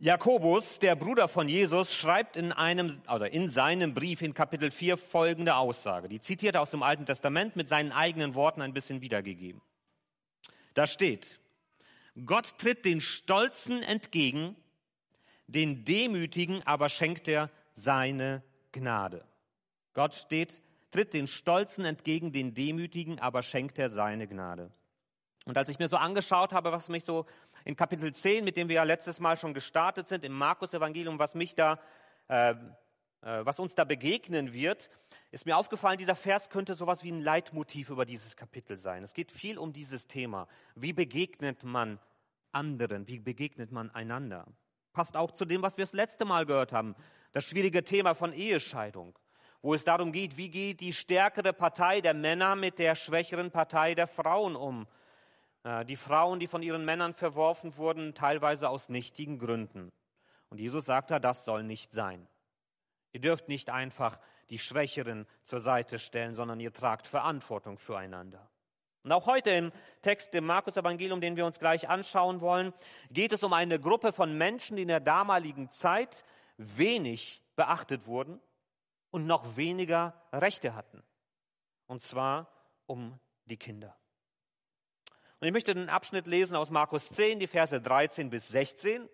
Jakobus, der Bruder von Jesus, schreibt in einem, also in seinem Brief in Kapitel 4 folgende Aussage. Die zitiert er aus dem Alten Testament mit seinen eigenen Worten ein bisschen wiedergegeben. Da steht, Gott tritt den Stolzen entgegen, den Demütigen aber schenkt er seine Gnade. Gott steht, tritt den Stolzen entgegen, den Demütigen aber schenkt er seine Gnade. Und als ich mir so angeschaut habe, was mich so in Kapitel 10, mit dem wir ja letztes Mal schon gestartet sind, im Markus-Evangelium, was äh, äh, was uns da begegnen wird, ist mir aufgefallen, dieser Vers könnte sowas wie ein Leitmotiv über dieses Kapitel sein. Es geht viel um dieses Thema. Wie begegnet man anderen? Wie begegnet man einander? Passt auch zu dem, was wir das letzte Mal gehört haben. Das schwierige Thema von Ehescheidung, wo es darum geht, wie geht die stärkere Partei der Männer mit der schwächeren Partei der Frauen um? Äh, die Frauen, die von ihren Männern verworfen wurden, teilweise aus nichtigen Gründen. Und Jesus sagt da, das soll nicht sein. Ihr dürft nicht einfach die Schwächeren zur Seite stellen, sondern ihr tragt Verantwortung füreinander. Und auch heute im Text im Markus-Evangelium, den wir uns gleich anschauen wollen, geht es um eine Gruppe von Menschen, die in der damaligen Zeit wenig beachtet wurden und noch weniger Rechte hatten. Und zwar um die Kinder. Und ich möchte einen Abschnitt lesen aus Markus 10, die Verse 13 bis 16.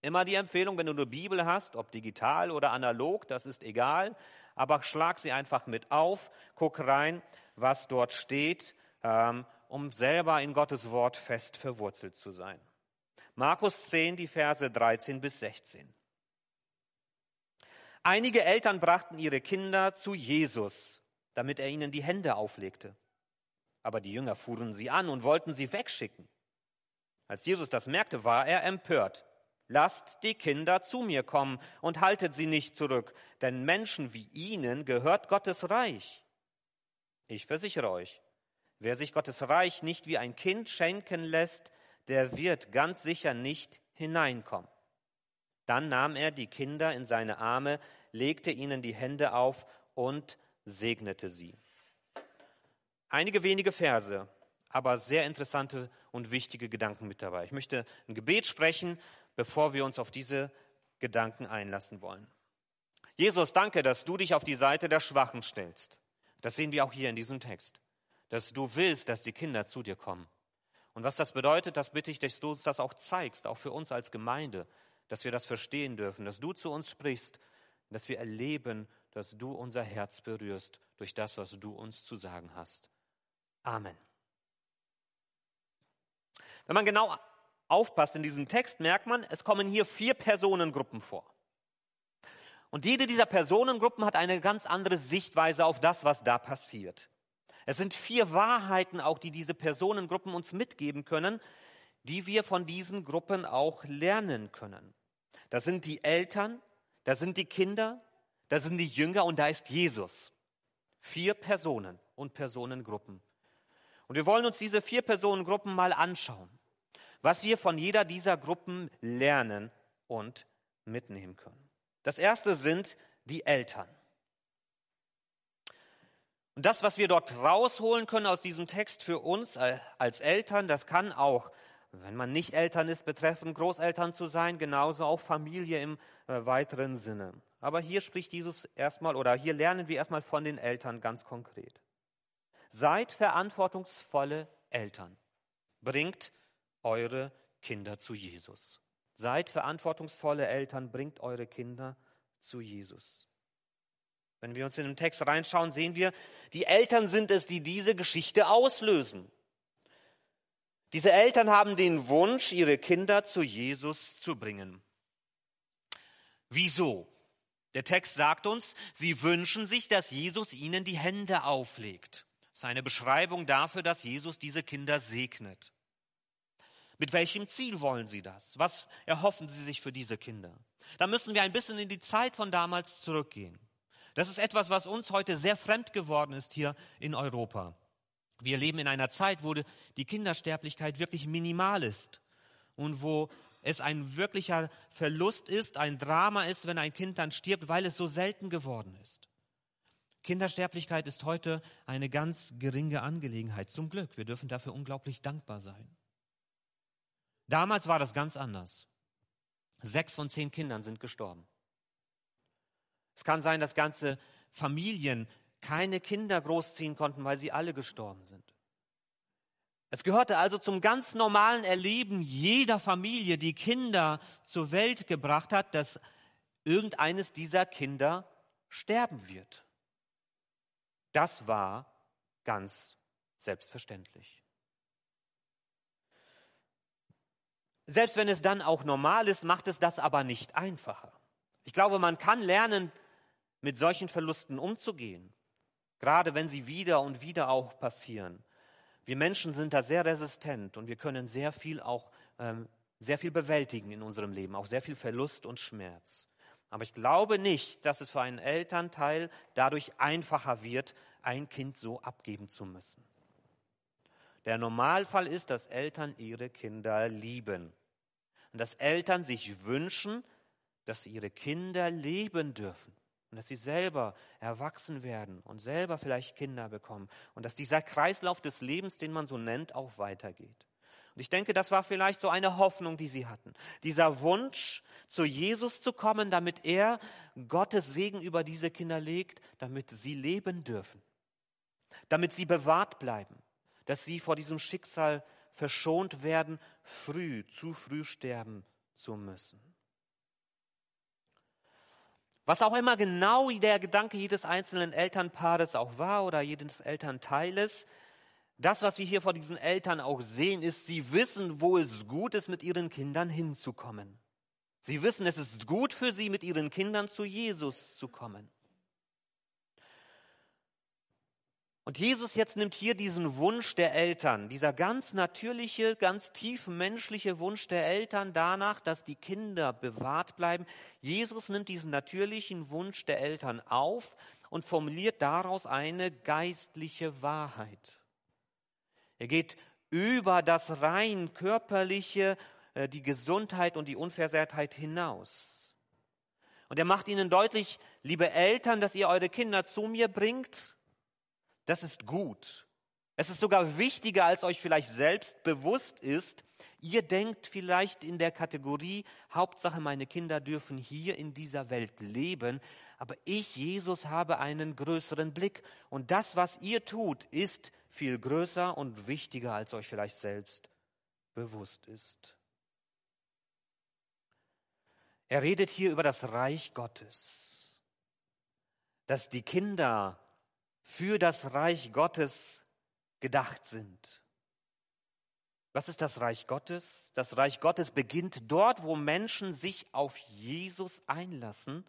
Immer die Empfehlung, wenn du eine Bibel hast, ob digital oder analog, das ist egal, aber schlag sie einfach mit auf, guck rein, was dort steht, ähm, um selber in Gottes Wort fest verwurzelt zu sein. Markus 10, die Verse 13 bis 16. Einige Eltern brachten ihre Kinder zu Jesus, damit er ihnen die Hände auflegte. Aber die Jünger fuhren sie an und wollten sie wegschicken. Als Jesus das merkte, war er empört. Lasst die Kinder zu mir kommen und haltet sie nicht zurück, denn Menschen wie ihnen gehört Gottes Reich. Ich versichere euch, wer sich Gottes Reich nicht wie ein Kind schenken lässt, der wird ganz sicher nicht hineinkommen. Dann nahm er die Kinder in seine Arme, legte ihnen die Hände auf und segnete sie. Einige wenige Verse, aber sehr interessante und wichtige Gedanken mit dabei. Ich möchte ein Gebet sprechen, bevor wir uns auf diese Gedanken einlassen wollen. Jesus, danke, dass du dich auf die Seite der Schwachen stellst. Das sehen wir auch hier in diesem Text. Dass du willst, dass die Kinder zu dir kommen. Und was das bedeutet, das bitte ich, dass du uns das auch zeigst, auch für uns als Gemeinde, dass wir das verstehen dürfen, dass du zu uns sprichst, dass wir erleben, dass du unser Herz berührst durch das, was du uns zu sagen hast. Amen. Wenn man genau aufpasst in diesem Text, merkt man, es kommen hier vier Personengruppen vor. Und jede dieser Personengruppen hat eine ganz andere Sichtweise auf das, was da passiert. Es sind vier Wahrheiten auch, die diese Personengruppen uns mitgeben können, die wir von diesen Gruppen auch lernen können. Das sind die Eltern, das sind die Kinder, das sind die Jünger und da ist Jesus. Vier Personen und Personengruppen. Und wir wollen uns diese vier Personengruppen mal anschauen, was wir von jeder dieser Gruppen lernen und mitnehmen können. Das erste sind die Eltern. Und das, was wir dort rausholen können aus diesem Text für uns als Eltern, das kann auch, wenn man nicht Eltern ist, betreffen Großeltern zu sein, genauso auch Familie im äh, weiteren Sinne. Aber hier spricht Jesus erstmal oder hier lernen wir erstmal von den Eltern ganz konkret. Seid verantwortungsvolle Eltern. Bringt eure Kinder zu Jesus. Seid verantwortungsvolle Eltern, bringt eure Kinder zu Jesus. Wenn wir uns in den Text reinschauen, sehen wir, die Eltern sind es, die diese Geschichte auslösen. Diese Eltern haben den Wunsch, ihre Kinder zu Jesus zu bringen. Wieso? Der Text sagt uns, sie wünschen sich, dass Jesus ihnen die Hände auflegt. Das ist eine Beschreibung dafür, dass Jesus diese Kinder segnet. Mit welchem Ziel wollen sie das? Was erhoffen sie sich für diese Kinder? Da müssen wir ein bisschen in die Zeit von damals zurückgehen. Das ist etwas, was uns heute sehr fremd geworden ist hier in Europa. Wir leben in einer Zeit, wo die Kindersterblichkeit wirklich minimal ist und wo es ein wirklicher Verlust ist, ein Drama ist, wenn ein Kind dann stirbt, weil es so selten geworden ist. Kindersterblichkeit ist heute eine ganz geringe Angelegenheit. Zum Glück. Wir dürfen dafür unglaublich dankbar sein. Damals war das ganz anders. Sechs von zehn Kindern sind gestorben. Es kann sein, dass ganze Familien keine Kinder großziehen konnten, weil sie alle gestorben sind. Es gehörte also zum ganz normalen Erleben jeder Familie, die Kinder zur Welt gebracht hat, dass irgendeines dieser Kinder sterben wird. Das war ganz selbstverständlich. Selbst wenn es dann auch normal ist, macht es das aber nicht einfacher. Ich glaube, man kann lernen, mit solchen Verlusten umzugehen, gerade wenn sie wieder und wieder auch passieren. Wir Menschen sind da sehr resistent und wir können sehr viel auch ähm, sehr viel bewältigen in unserem Leben, auch sehr viel Verlust und Schmerz. Aber ich glaube nicht, dass es für einen Elternteil dadurch einfacher wird, ein Kind so abgeben zu müssen. Der Normalfall ist, dass Eltern ihre Kinder lieben und dass Eltern sich wünschen, dass ihre Kinder leben dürfen und dass sie selber erwachsen werden und selber vielleicht Kinder bekommen und dass dieser Kreislauf des Lebens, den man so nennt, auch weitergeht. Und ich denke, das war vielleicht so eine Hoffnung, die sie hatten. Dieser Wunsch, zu Jesus zu kommen, damit er Gottes Segen über diese Kinder legt, damit sie leben dürfen, damit sie bewahrt bleiben, dass sie vor diesem Schicksal verschont werden, früh, zu früh sterben zu müssen. Was auch immer genau der Gedanke jedes einzelnen Elternpaares auch war oder jedes Elternteiles, das, was wir hier vor diesen Eltern auch sehen, ist, sie wissen, wo es gut ist, mit ihren Kindern hinzukommen. Sie wissen, es ist gut für sie, mit ihren Kindern zu Jesus zu kommen. Und Jesus jetzt nimmt hier diesen Wunsch der Eltern, dieser ganz natürliche, ganz tief menschliche Wunsch der Eltern danach, dass die Kinder bewahrt bleiben. Jesus nimmt diesen natürlichen Wunsch der Eltern auf und formuliert daraus eine geistliche Wahrheit. Er geht über das rein körperliche, äh, die Gesundheit und die Unversehrtheit hinaus. Und er macht ihnen deutlich, liebe Eltern, dass ihr eure Kinder zu mir bringt das ist gut. Es ist sogar wichtiger, als euch vielleicht selbst bewusst ist. Ihr denkt vielleicht in der Kategorie, Hauptsache meine Kinder dürfen hier in dieser Welt leben, aber ich, Jesus, habe einen größeren Blick. Und das, was ihr tut, ist viel größer und wichtiger, als euch vielleicht selbst bewusst ist. Er redet hier über das Reich Gottes, dass die Kinder für das Reich Gottes gedacht sind. Was ist das Reich Gottes? Das Reich Gottes beginnt dort, wo Menschen sich auf Jesus einlassen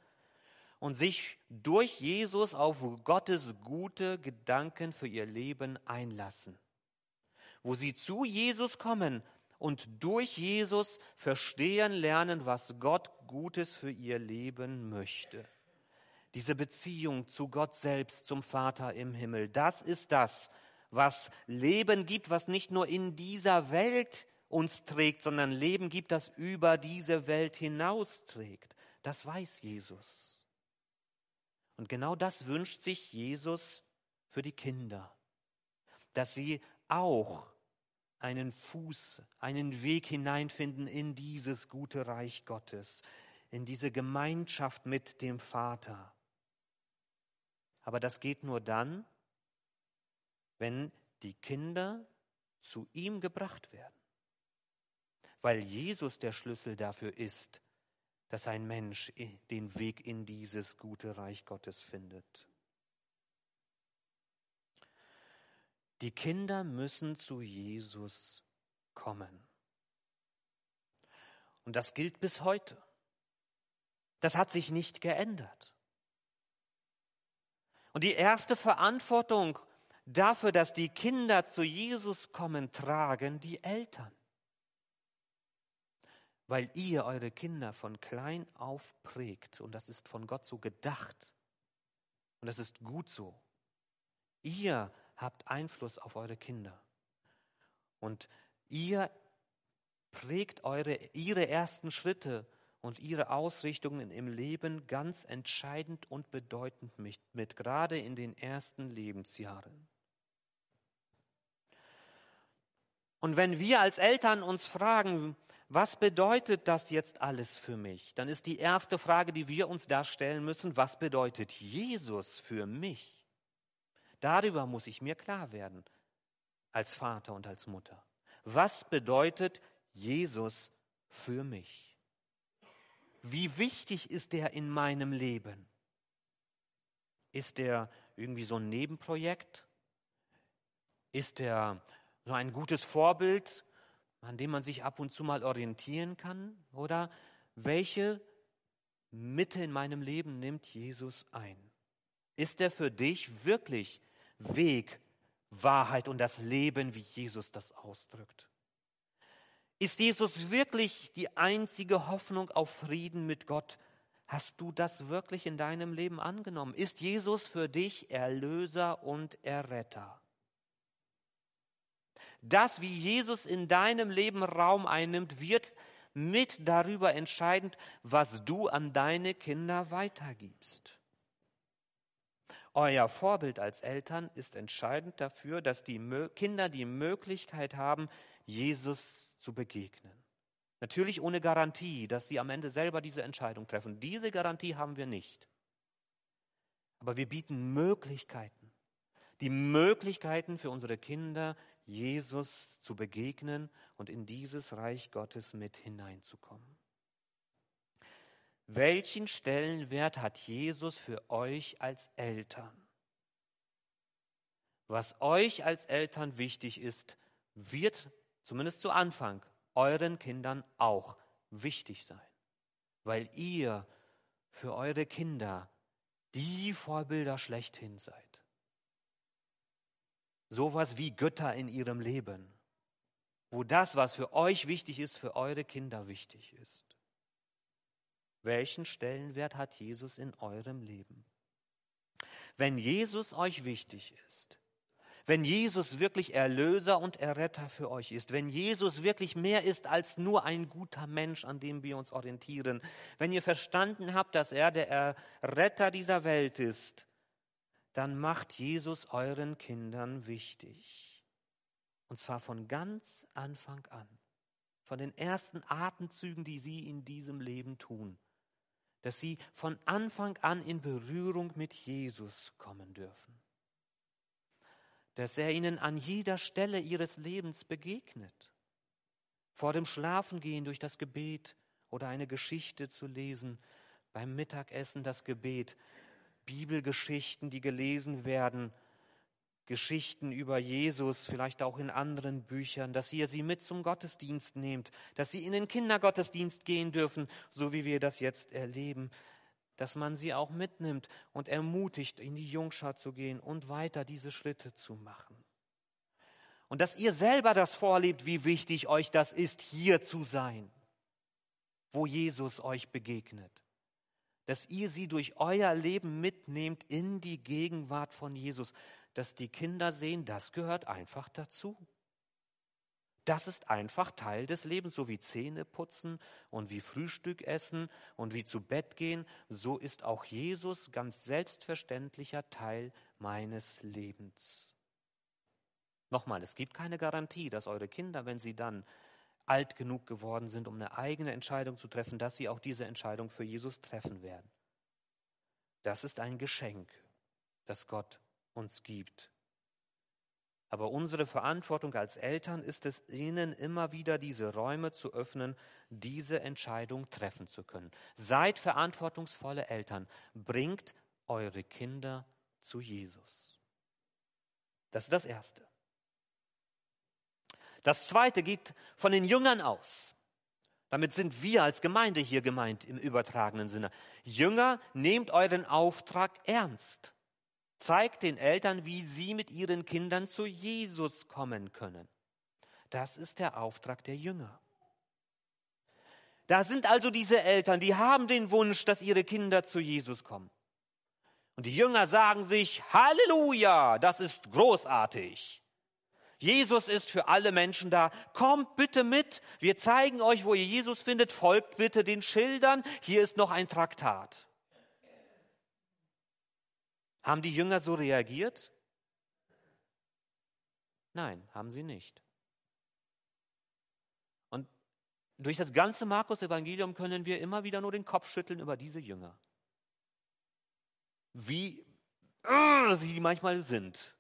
und sich durch Jesus auf Gottes gute Gedanken für ihr Leben einlassen. Wo sie zu Jesus kommen und durch Jesus verstehen lernen, was Gott Gutes für ihr Leben möchte. Diese Beziehung zu Gott selbst, zum Vater im Himmel, das ist das, was Leben gibt, was nicht nur in dieser Welt uns trägt, sondern Leben gibt, das über diese Welt hinaus trägt. Das weiß Jesus. Und genau das wünscht sich Jesus für die Kinder, dass sie auch einen Fuß, einen Weg hineinfinden in dieses gute Reich Gottes, in diese Gemeinschaft mit dem Vater. Aber das geht nur dann, wenn die Kinder zu ihm gebracht werden. Weil Jesus der Schlüssel dafür ist, dass ein Mensch den Weg in dieses gute Reich Gottes findet. Die Kinder müssen zu Jesus kommen. Und das gilt bis heute. Das hat sich nicht geändert. Und die erste Verantwortung dafür, dass die Kinder zu Jesus kommen, tragen die Eltern. Weil ihr eure Kinder von klein auf prägt. Und das ist von Gott so gedacht. Und das ist gut so. Ihr habt Einfluss auf eure Kinder. Und ihr prägt eure, ihre ersten Schritte und ihre Ausrichtungen im Leben ganz entscheidend und bedeutend mit, mit, gerade in den ersten Lebensjahren. Und wenn wir als Eltern uns fragen, was bedeutet das jetzt alles für mich? Dann ist die erste Frage, die wir uns da stellen müssen, was bedeutet Jesus für mich? Darüber muss ich mir klar werden, als Vater und als Mutter. Was bedeutet Jesus für mich? Wie wichtig ist er in meinem Leben? Ist er irgendwie so ein Nebenprojekt? Ist er so ein gutes Vorbild, an dem man sich ab und zu mal orientieren kann? Oder welche Mitte in meinem Leben nimmt Jesus ein? Ist er für dich wirklich Weg, Wahrheit und das Leben, wie Jesus das ausdrückt? Ist Jesus wirklich die einzige Hoffnung auf Frieden mit Gott? Hast du das wirklich in deinem Leben angenommen? Ist Jesus für dich Erlöser und Erretter? Das, wie Jesus in deinem Leben Raum einnimmt, wird mit darüber entscheidend, was du an deine Kinder weitergibst. Euer Vorbild als Eltern ist entscheidend dafür, dass die Kinder die Möglichkeit haben, Jesus zu begegnen. Natürlich ohne Garantie, dass sie am Ende selber diese Entscheidung treffen. Diese Garantie haben wir nicht. Aber wir bieten Möglichkeiten. Die Möglichkeiten für unsere Kinder, Jesus zu begegnen und in dieses Reich Gottes mit hineinzukommen. Welchen Stellenwert hat Jesus für euch als Eltern? Was euch als Eltern wichtig ist, wird zumindest zu Anfang euren Kindern auch wichtig sein, weil ihr für eure Kinder die Vorbilder schlechthin seid sowas wie Götter in ihrem Leben, wo das, was für euch wichtig ist, für eure Kinder wichtig ist. Welchen Stellenwert hat Jesus in eurem Leben? Wenn Jesus euch wichtig ist, wenn Jesus wirklich Erlöser und Erretter für euch ist, wenn Jesus wirklich mehr ist als nur ein guter Mensch, an dem wir uns orientieren, wenn ihr verstanden habt, dass er der Erretter dieser Welt ist, dann macht Jesus euren Kindern wichtig. Und zwar von ganz Anfang an, von den ersten Atemzügen, die sie in diesem Leben tun, dass sie von Anfang an in Berührung mit Jesus kommen dürfen, dass er ihnen an jeder Stelle ihres Lebens begegnet, vor dem Schlafengehen durch das Gebet oder eine Geschichte zu lesen, beim Mittagessen das Gebet, Bibelgeschichten, die gelesen werden, Geschichten über Jesus, vielleicht auch in anderen Büchern, dass ihr sie mit zum Gottesdienst nehmt, dass sie in den Kindergottesdienst gehen dürfen, so wie wir das jetzt erleben, dass man sie auch mitnimmt und ermutigt, in die Jungschau zu gehen und weiter diese Schritte zu machen. Und dass ihr selber das vorlebt, wie wichtig euch das ist, hier zu sein, wo Jesus euch begegnet dass ihr sie durch euer Leben mitnehmt in die Gegenwart von Jesus, dass die Kinder sehen, das gehört einfach dazu. Das ist einfach Teil des Lebens, so wie Zähne putzen und wie Frühstück essen und wie zu Bett gehen, so ist auch Jesus ganz selbstverständlicher Teil meines Lebens. Nochmal, es gibt keine Garantie, dass eure Kinder, wenn sie dann alt genug geworden sind, um eine eigene Entscheidung zu treffen, dass sie auch diese Entscheidung für Jesus treffen werden. Das ist ein Geschenk, das Gott uns gibt. Aber unsere Verantwortung als Eltern ist es, ihnen immer wieder diese Räume zu öffnen, diese Entscheidung treffen zu können. Seid verantwortungsvolle Eltern. Bringt eure Kinder zu Jesus. Das ist das Erste. Das zweite geht von den Jüngern aus. Damit sind wir als Gemeinde hier gemeint im übertragenen Sinne. Jünger, nehmt euren Auftrag ernst. Zeigt den Eltern, wie sie mit ihren Kindern zu Jesus kommen können. Das ist der Auftrag der Jünger. Da sind also diese Eltern, die haben den Wunsch, dass ihre Kinder zu Jesus kommen. Und die Jünger sagen sich, Halleluja, das ist großartig. Jesus ist für alle Menschen da. Kommt bitte mit. Wir zeigen euch, wo ihr Jesus findet. Folgt bitte den Schildern. Hier ist noch ein Traktat. Haben die Jünger so reagiert? Nein, haben sie nicht. durch das ganze Markus-Evangelium können wir immer wieder nur den Kopf schütteln über diese Jünger. Wie uh, sie manchmal sind.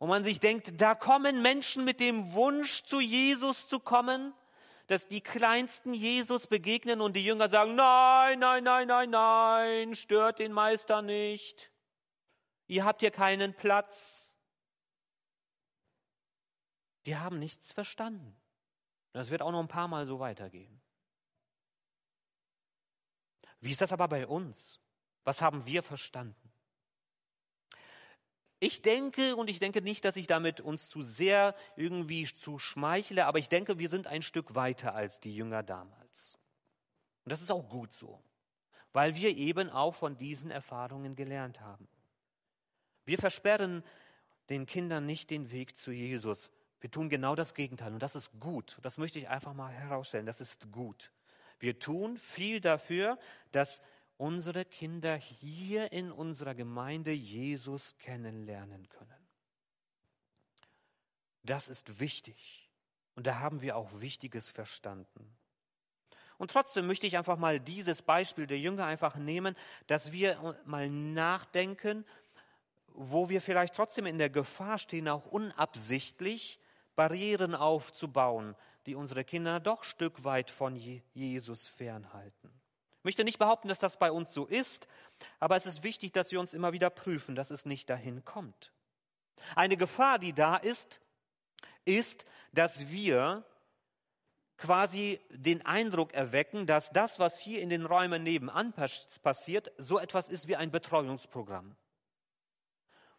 Und man sich denkt, da kommen Menschen mit dem Wunsch, zu Jesus zu kommen, dass die Kleinsten Jesus begegnen und die Jünger sagen, nein, nein, nein, nein, nein, stört den Meister nicht. Ihr habt hier keinen Platz. Die haben nichts verstanden. Das wird auch noch ein paar Mal so weitergehen. Wie ist das aber bei uns? Was haben wir verstanden? Ich denke, und ich denke nicht, dass ich damit uns zu sehr irgendwie zu schmeichle, aber ich denke, wir sind ein Stück weiter als die Jünger damals. Und das ist auch gut so, weil wir eben auch von diesen Erfahrungen gelernt haben. Wir versperren den Kindern nicht den Weg zu Jesus. Wir tun genau das Gegenteil und das ist gut. Das möchte ich einfach mal herausstellen. Das ist gut. Wir tun viel dafür, dass unsere Kinder hier in unserer Gemeinde Jesus kennenlernen können. Das ist wichtig. Und da haben wir auch Wichtiges verstanden. Und trotzdem möchte ich einfach mal dieses Beispiel der Jünger einfach nehmen, dass wir mal nachdenken, wo wir vielleicht trotzdem in der Gefahr stehen, auch unabsichtlich Barrieren aufzubauen, die unsere Kinder doch Stück weit von Jesus fernhalten. Ich möchte nicht behaupten, dass das bei uns so ist, aber es ist wichtig, dass wir uns immer wieder prüfen, dass es nicht dahin kommt. Eine Gefahr, die da ist, ist, dass wir quasi den Eindruck erwecken, dass das, was hier in den Räumen nebenan passiert, so etwas ist wie ein Betreuungsprogramm,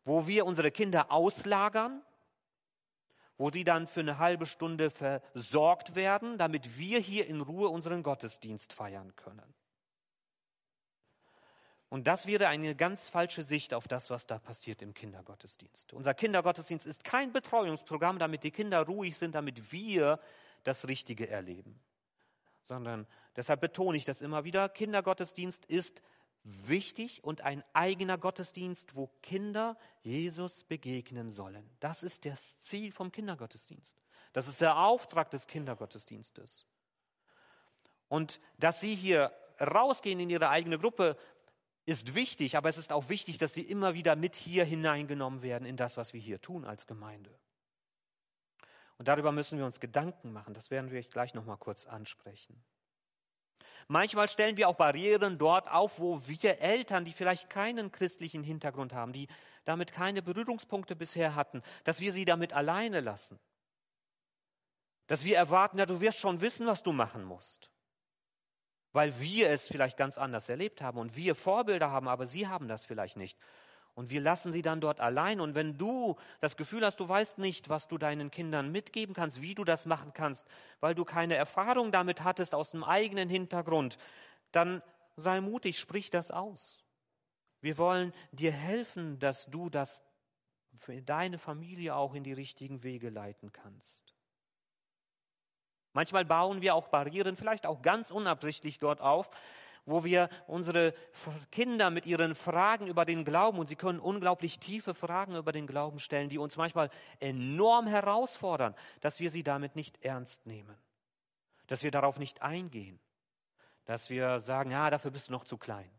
wo wir unsere Kinder auslagern, wo sie dann für eine halbe Stunde versorgt werden, damit wir hier in Ruhe unseren Gottesdienst feiern können. Und das wäre eine ganz falsche Sicht auf das, was da passiert im Kindergottesdienst. Unser Kindergottesdienst ist kein Betreuungsprogramm, damit die Kinder ruhig sind, damit wir das Richtige erleben. Sondern deshalb betone ich das immer wieder, Kindergottesdienst ist wichtig und ein eigener Gottesdienst, wo Kinder Jesus begegnen sollen. Das ist das Ziel vom Kindergottesdienst. Das ist der Auftrag des Kindergottesdienstes. Und dass Sie hier rausgehen in Ihre eigene Gruppe, ist wichtig, aber es ist auch wichtig, dass sie immer wieder mit hier hineingenommen werden in das, was wir hier tun als Gemeinde. Und darüber müssen wir uns Gedanken machen. Das werden wir gleich noch mal kurz ansprechen. Manchmal stellen wir auch Barrieren dort auf, wo wir Eltern, die vielleicht keinen christlichen Hintergrund haben, die damit keine Berührungspunkte bisher hatten, dass wir sie damit alleine lassen. Dass wir erwarten, ja, du wirst schon wissen, was du machen musst weil wir es vielleicht ganz anders erlebt haben und wir Vorbilder haben, aber sie haben das vielleicht nicht. Und wir lassen sie dann dort allein. Und wenn du das Gefühl hast, du weißt nicht, was du deinen Kindern mitgeben kannst, wie du das machen kannst, weil du keine Erfahrung damit hattest aus dem eigenen Hintergrund, dann sei mutig, sprich das aus. Wir wollen dir helfen, dass du das für deine Familie auch in die richtigen Wege leiten kannst. Manchmal bauen wir auch Barrieren, vielleicht auch ganz unabsichtlich dort auf, wo wir unsere Kinder mit ihren Fragen über den Glauben, und sie können unglaublich tiefe Fragen über den Glauben stellen, die uns manchmal enorm herausfordern, dass wir sie damit nicht ernst nehmen, dass wir darauf nicht eingehen, dass wir sagen, ja, dafür bist du noch zu klein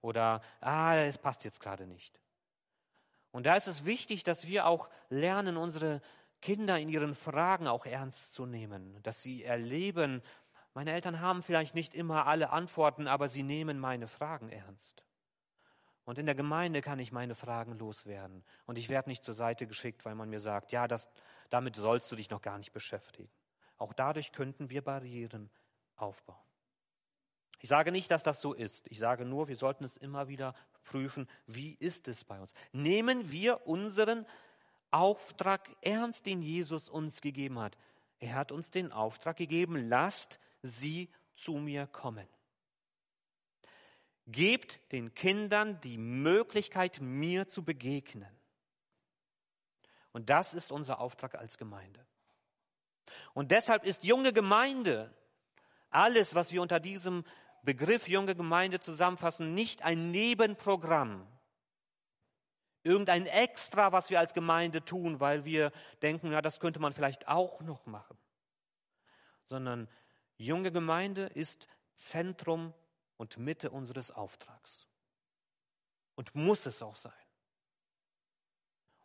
oder ah, es passt jetzt gerade nicht. Und da ist es wichtig, dass wir auch lernen, unsere Kinder in ihren Fragen auch ernst zu nehmen, dass sie erleben, meine Eltern haben vielleicht nicht immer alle Antworten, aber sie nehmen meine Fragen ernst. Und in der Gemeinde kann ich meine Fragen loswerden. Und ich werde nicht zur Seite geschickt, weil man mir sagt, ja, das, damit sollst du dich noch gar nicht beschäftigen. Auch dadurch könnten wir Barrieren aufbauen. Ich sage nicht, dass das so ist. Ich sage nur, wir sollten es immer wieder prüfen, wie ist es bei uns. Nehmen wir unseren Auftrag ernst, den Jesus uns gegeben hat. Er hat uns den Auftrag gegeben, lasst sie zu mir kommen. Gebt den Kindern die Möglichkeit, mir zu begegnen. Und das ist unser Auftrag als Gemeinde. Und deshalb ist junge Gemeinde, alles, was wir unter diesem Begriff junge Gemeinde zusammenfassen, nicht ein Nebenprogramm, irgendein Extra, was wir als Gemeinde tun, weil wir denken, ja, das könnte man vielleicht auch noch machen. Sondern Junge Gemeinde ist Zentrum und Mitte unseres Auftrags. Und muss es auch sein.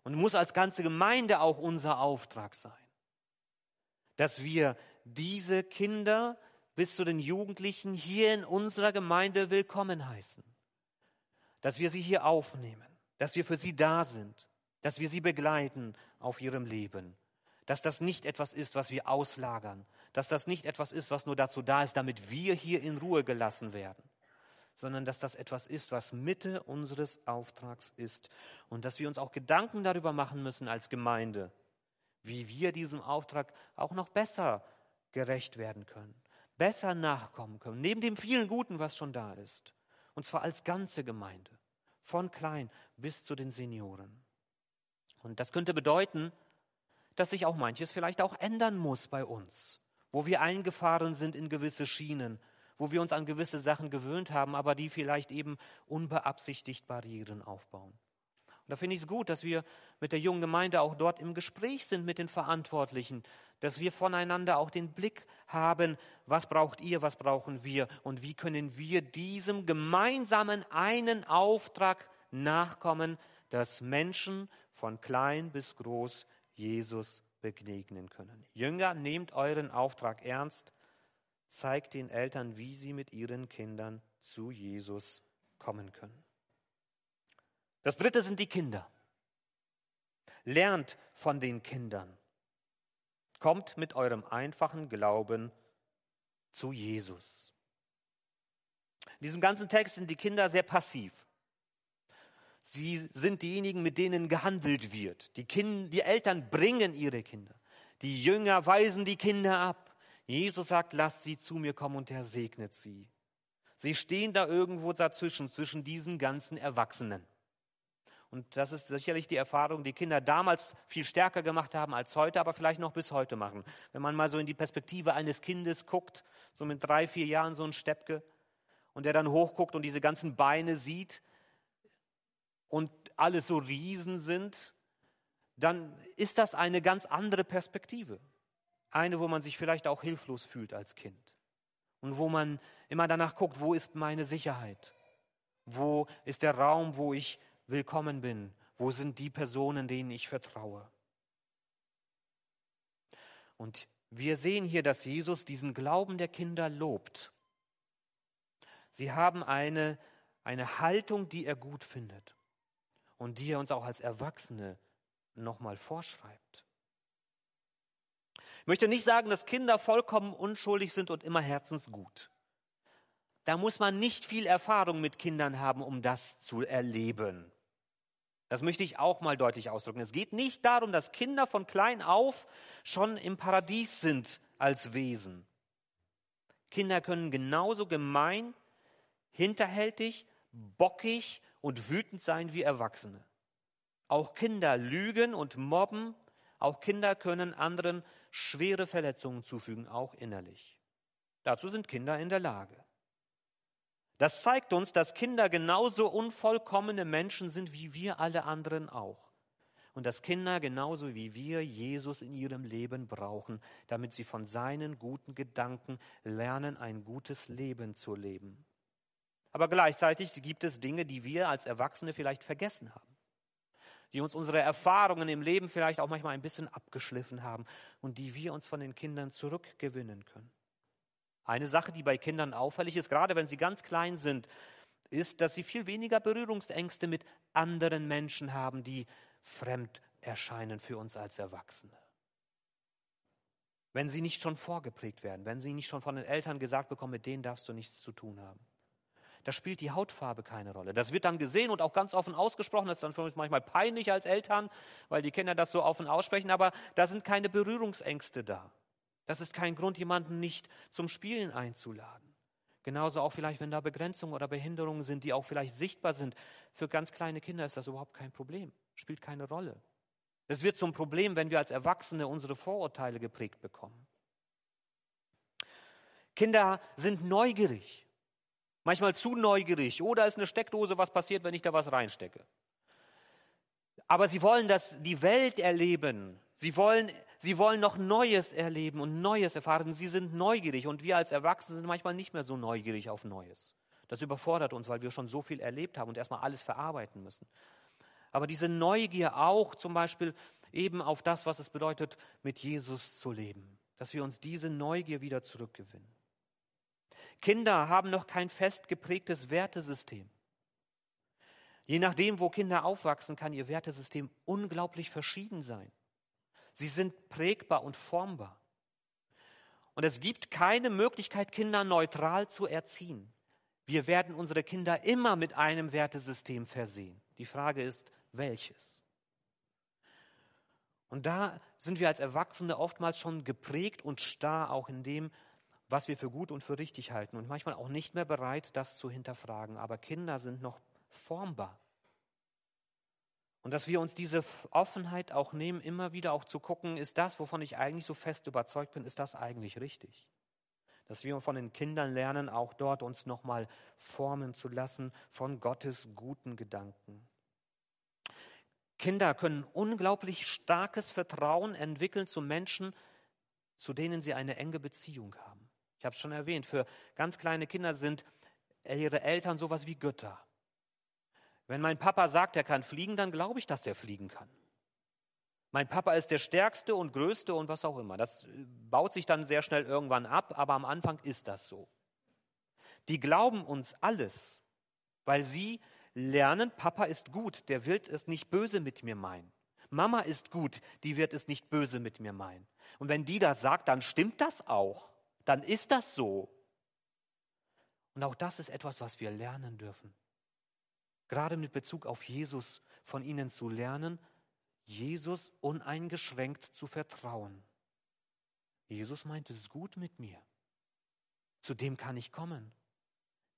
Und muss als ganze Gemeinde auch unser Auftrag sein. Dass wir diese Kinder bis zu den Jugendlichen hier in unserer Gemeinde willkommen heißen. Dass wir sie hier aufnehmen. Dass wir für sie da sind. Dass wir sie begleiten auf ihrem Leben. Dass das nicht etwas ist, was wir auslagern, dass das nicht etwas ist, was nur dazu da ist, damit wir hier in Ruhe gelassen werden, sondern dass das etwas ist, was Mitte unseres Auftrags ist und dass wir uns auch Gedanken darüber machen müssen als Gemeinde, wie wir diesem Auftrag auch noch besser gerecht werden können, besser nachkommen können, neben dem vielen Guten, was schon da ist, und zwar als ganze Gemeinde, von klein bis zu den Senioren. Und das könnte bedeuten, dass sich auch manches vielleicht auch ändern muss bei uns wo wir eingefahren sind in gewisse Schienen, wo wir uns an gewisse Sachen gewöhnt haben, aber die vielleicht eben unbeabsichtigt Barrieren aufbauen. Und da finde ich es gut, dass wir mit der jungen Gemeinde auch dort im Gespräch sind mit den Verantwortlichen, dass wir voneinander auch den Blick haben, was braucht ihr, was brauchen wir und wie können wir diesem gemeinsamen einen Auftrag nachkommen, dass Menschen von klein bis groß Jesus begegnen können. Jünger, nehmt euren Auftrag ernst, zeigt den Eltern, wie sie mit ihren Kindern zu Jesus kommen können. Das dritte sind die Kinder. Lernt von den Kindern. Kommt mit eurem einfachen Glauben zu Jesus. In diesem ganzen Text sind die Kinder sehr passiv. Sie sind diejenigen, mit denen gehandelt wird. Die, kind, die Eltern bringen ihre Kinder. Die Jünger weisen die Kinder ab. Jesus sagt, lasst sie zu mir kommen und er segnet sie. Sie stehen da irgendwo dazwischen, zwischen diesen ganzen Erwachsenen. Und das ist sicherlich die Erfahrung, die Kinder damals viel stärker gemacht haben als heute, aber vielleicht noch bis heute machen. Wenn man mal so in die Perspektive eines Kindes guckt, so mit drei, vier Jahren so ein Steppke, und der dann hochguckt und diese ganzen Beine sieht, und alles so Riesen sind, dann ist das eine ganz andere Perspektive. Eine, wo man sich vielleicht auch hilflos fühlt als Kind. Und wo man immer danach guckt, wo ist meine Sicherheit? Wo ist der Raum, wo ich willkommen bin? Wo sind die Personen, denen ich vertraue? Und wir sehen hier, dass Jesus diesen Glauben der Kinder lobt. Sie haben eine, eine Haltung, die er gut findet und die er uns auch als Erwachsene nochmal vorschreibt. Ich möchte nicht sagen, dass Kinder vollkommen unschuldig sind und immer herzensgut. Da muss man nicht viel Erfahrung mit Kindern haben, um das zu erleben. Das möchte ich auch mal deutlich ausdrücken. Es geht nicht darum, dass Kinder von klein auf schon im Paradies sind als Wesen. Kinder können genauso gemein, hinterhältig, bockig und wütend sein wie Erwachsene. Auch Kinder lügen und mobben. Auch Kinder können anderen schwere Verletzungen zufügen, auch innerlich. Dazu sind Kinder in der Lage. Das zeigt uns, dass Kinder genauso unvollkommene Menschen sind wie wir alle anderen auch. Und dass Kinder genauso wie wir Jesus in ihrem Leben brauchen, damit sie von seinen guten Gedanken lernen, ein gutes Leben zu leben. Aber gleichzeitig gibt es Dinge, die wir als Erwachsene vielleicht vergessen haben, die uns unsere Erfahrungen im Leben vielleicht auch manchmal ein bisschen abgeschliffen haben und die wir uns von den Kindern zurückgewinnen können. Eine Sache, die bei Kindern auffällig ist, gerade wenn sie ganz klein sind, ist, dass sie viel weniger Berührungsängste mit anderen Menschen haben, die fremd erscheinen für uns als Erwachsene. Wenn sie nicht schon vorgeprägt werden, wenn sie nicht schon von den Eltern gesagt bekommen, mit denen darfst du nichts zu tun haben da spielt die Hautfarbe keine Rolle. Das wird dann gesehen und auch ganz offen ausgesprochen. Das ist dann für uns manchmal peinlich als Eltern, weil die Kinder das so offen aussprechen, aber da sind keine Berührungsängste da. Das ist kein Grund, jemanden nicht zum Spielen einzuladen. Genauso auch vielleicht, wenn da Begrenzungen oder Behinderungen sind, die auch vielleicht sichtbar sind. Für ganz kleine Kinder ist das überhaupt kein Problem, spielt keine Rolle. Es wird zum Problem, wenn wir als Erwachsene unsere Vorurteile geprägt bekommen. Kinder sind neugierig manchmal zu neugierig. Oder ist eine Steckdose, was passiert, wenn ich da was reinstecke? Aber sie wollen das, die Welt erleben. Sie wollen sie wollen noch Neues erleben und Neues erfahren. Sie sind neugierig und wir als Erwachsene sind manchmal nicht mehr so neugierig auf Neues. Das überfordert uns, weil wir schon so viel erlebt haben und erstmal alles verarbeiten müssen. Aber diese Neugier auch zum Beispiel eben auf das, was es bedeutet, mit Jesus zu leben, dass wir uns diese Neugier wieder zurückgewinnen. Kinder haben noch kein fest geprägtes Wertesystem. Je nachdem, wo Kinder aufwachsen, kann ihr Wertesystem unglaublich verschieden sein. Sie sind prägbar und formbar. Und es gibt keine Möglichkeit, Kinder neutral zu erziehen. Wir werden unsere Kinder immer mit einem Wertesystem versehen. Die Frage ist, welches? Und da sind wir als Erwachsene oftmals schon geprägt und starr auch in dem, was wir für gut und für richtig halten und manchmal auch nicht mehr bereit, das zu hinterfragen. Aber Kinder sind noch formbar. Und dass wir uns diese Offenheit auch nehmen, immer wieder auch zu gucken, ist das, wovon ich eigentlich so fest überzeugt bin, ist das eigentlich richtig? Dass wir von den Kindern lernen, auch dort uns nochmal formen zu lassen von Gottes guten Gedanken. Kinder können unglaublich starkes Vertrauen entwickeln zu Menschen, zu denen sie eine enge Beziehung haben. Ich habe es schon erwähnt, für ganz kleine Kinder sind ihre Eltern sowas wie Götter. Wenn mein Papa sagt, er kann fliegen, dann glaube ich, dass er fliegen kann. Mein Papa ist der Stärkste und Größte und was auch immer. Das äh, baut sich dann sehr schnell irgendwann ab, aber am Anfang ist das so. Die glauben uns alles, weil sie lernen, Papa ist gut, der wird es nicht böse mit mir meinen. Mama ist gut, die wird es nicht böse mit mir meinen. Und wenn die das sagt, dann stimmt das auch. Dann ist das so. Und auch das ist etwas, was wir lernen dürfen. Gerade mit Bezug auf Jesus von ihnen zu lernen, Jesus uneingeschränkt zu vertrauen. Jesus meint es gut mit mir. Zu dem kann ich kommen.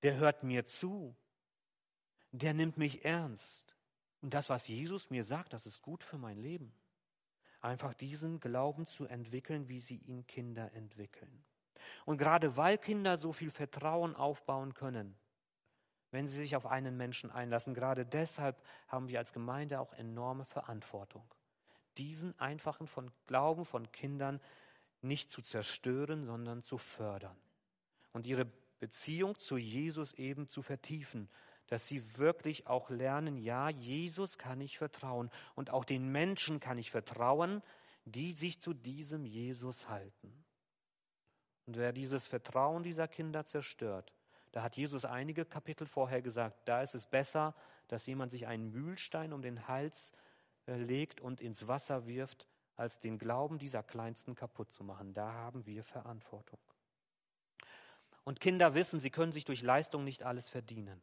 Der hört mir zu der nimmt mich ernst. Und das, was Jesus mir sagt, das ist gut für mein Leben. Einfach diesen Glauben zu entwickeln, wie sie ihn Kinder entwickeln. Und gerade weil Kinder so viel Vertrauen aufbauen können, wenn sie sich auf einen Menschen einlassen, gerade deshalb haben wir als Gemeinde auch enorme Verantwortung. Diesen einfachen von Glauben von Kindern nicht zu zerstören, sondern zu fördern. Und ihre Beziehung zu Jesus eben zu vertiefen dass sie wirklich auch lernen, ja, Jesus kann ich vertrauen und auch den Menschen kann ich vertrauen, die sich zu diesem Jesus halten. Und wer dieses Vertrauen dieser Kinder zerstört, da hat Jesus einige Kapitel vorher gesagt, da ist es besser, dass jemand sich einen Mühlstein um den Hals äh, legt und ins Wasser wirft, als den Glauben dieser Kleinsten kaputt zu machen. Da haben wir Verantwortung. Und Kinder wissen, sie können sich durch Leistung nicht alles verdienen.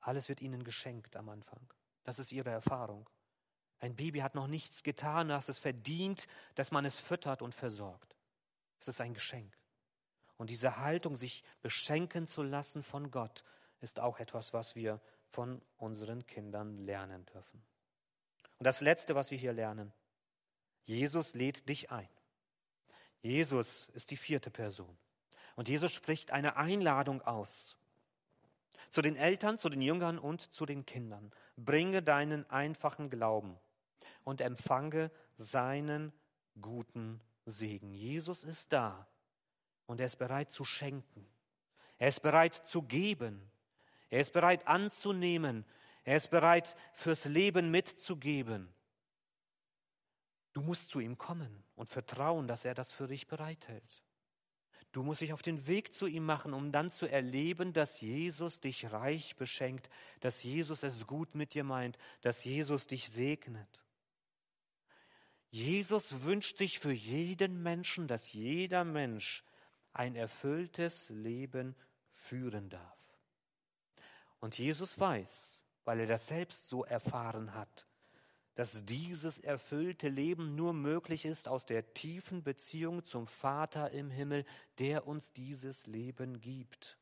Alles wird ihnen geschenkt am Anfang. Das ist ihre Erfahrung. Ein Baby hat noch nichts getan, dass es verdient, dass man es füttert und versorgt. Es ist ein Geschenk. Und diese Haltung, sich beschenken zu lassen von Gott, ist auch etwas, was wir von unseren Kindern lernen dürfen. Und das Letzte, was wir hier lernen, Jesus lädt dich ein. Jesus ist die vierte Person. Und Jesus spricht eine Einladung aus zu den Eltern, zu den Jüngern und zu den Kindern. Bringe deinen einfachen Glauben und empfange seinen guten Segen. Jesus ist da und er ist bereit zu schenken. Er ist bereit zu geben. Er ist bereit anzunehmen. Er ist bereit fürs Leben mitzugeben. Du musst zu ihm kommen und vertrauen, dass er das für dich bereithält. Du musst dich auf den Weg zu ihm machen, um dann zu erleben, dass Jesus dich reich beschenkt, dass Jesus es gut mit dir meint, dass Jesus dich segnet. Jesus wünscht sich für jeden Menschen, dass jeder Mensch ein erfülltes Leben führen darf. Und Jesus weiß, weil er das selbst so erfahren hat, dass dieses erfüllte Leben nur möglich ist aus der tiefen Beziehung zum Vater im Himmel, der uns dieses Leben gibt.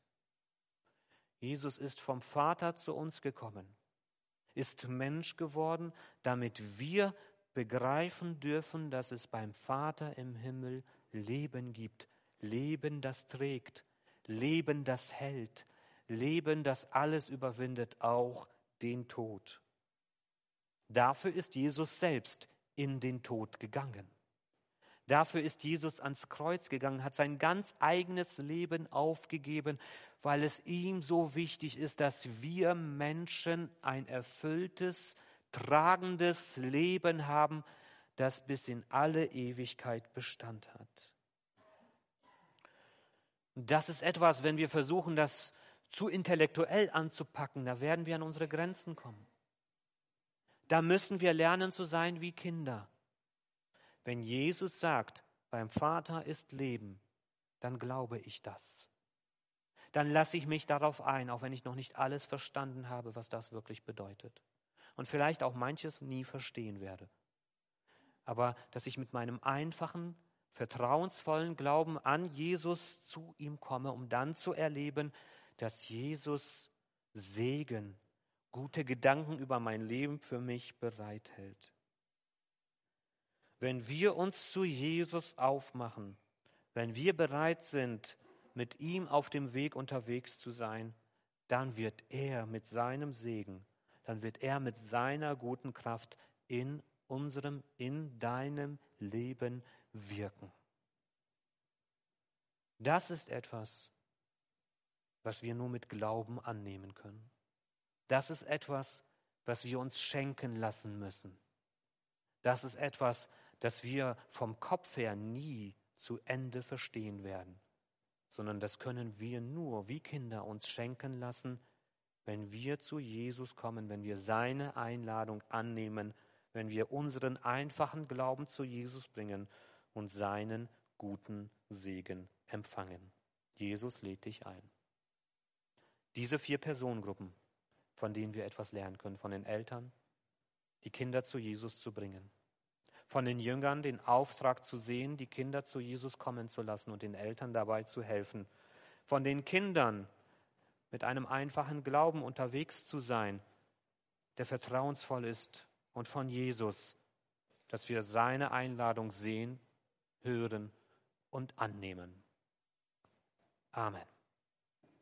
Jesus ist vom Vater zu uns gekommen, ist Mensch geworden, damit wir begreifen dürfen, dass es beim Vater im Himmel Leben gibt, Leben, das trägt, Leben, das hält, Leben, das alles überwindet, auch den Tod. Dafür ist Jesus selbst in den Tod gegangen. Dafür ist Jesus ans Kreuz gegangen, hat sein ganz eigenes Leben aufgegeben, weil es ihm so wichtig ist, dass wir Menschen ein erfülltes, tragendes Leben haben, das bis in alle Ewigkeit Bestand hat. Das ist etwas, wenn wir versuchen, das zu intellektuell anzupacken, da werden wir an unsere Grenzen kommen. Da müssen wir lernen zu sein wie Kinder. Wenn Jesus sagt, beim Vater ist Leben, dann glaube ich das. Dann lasse ich mich darauf ein, auch wenn ich noch nicht alles verstanden habe, was das wirklich bedeutet. Und vielleicht auch manches nie verstehen werde. Aber dass ich mit meinem einfachen, vertrauensvollen Glauben an Jesus zu ihm komme, um dann zu erleben, dass Jesus Segen, gute Gedanken über mein Leben für mich bereithält. Wenn wir uns zu Jesus aufmachen, wenn wir bereit sind, mit ihm auf dem Weg unterwegs zu sein, dann wird er mit seinem Segen, dann wird er mit seiner guten Kraft in unserem, in deinem Leben wirken. Das ist etwas, was wir nur mit Glauben annehmen können. Das ist etwas, was wir uns schenken lassen müssen. Das ist etwas, das wir vom Kopf her nie zu Ende verstehen werden, sondern das können wir nur wie Kinder uns schenken lassen, wenn wir zu Jesus kommen, wenn wir seine Einladung annehmen, wenn wir unseren einfachen Glauben zu Jesus bringen und seinen guten Segen empfangen. Jesus lädt dich ein. Diese vier Personengruppen, von denen wir etwas lernen können, von den Eltern, die Kinder zu Jesus zu bringen, von den Jüngern den Auftrag zu sehen, die Kinder zu Jesus kommen zu lassen und den Eltern dabei zu helfen. Von den Kindern mit einem einfachen Glauben unterwegs zu sein, der vertrauensvoll ist. Und von Jesus, dass wir seine Einladung sehen, hören und annehmen. Amen.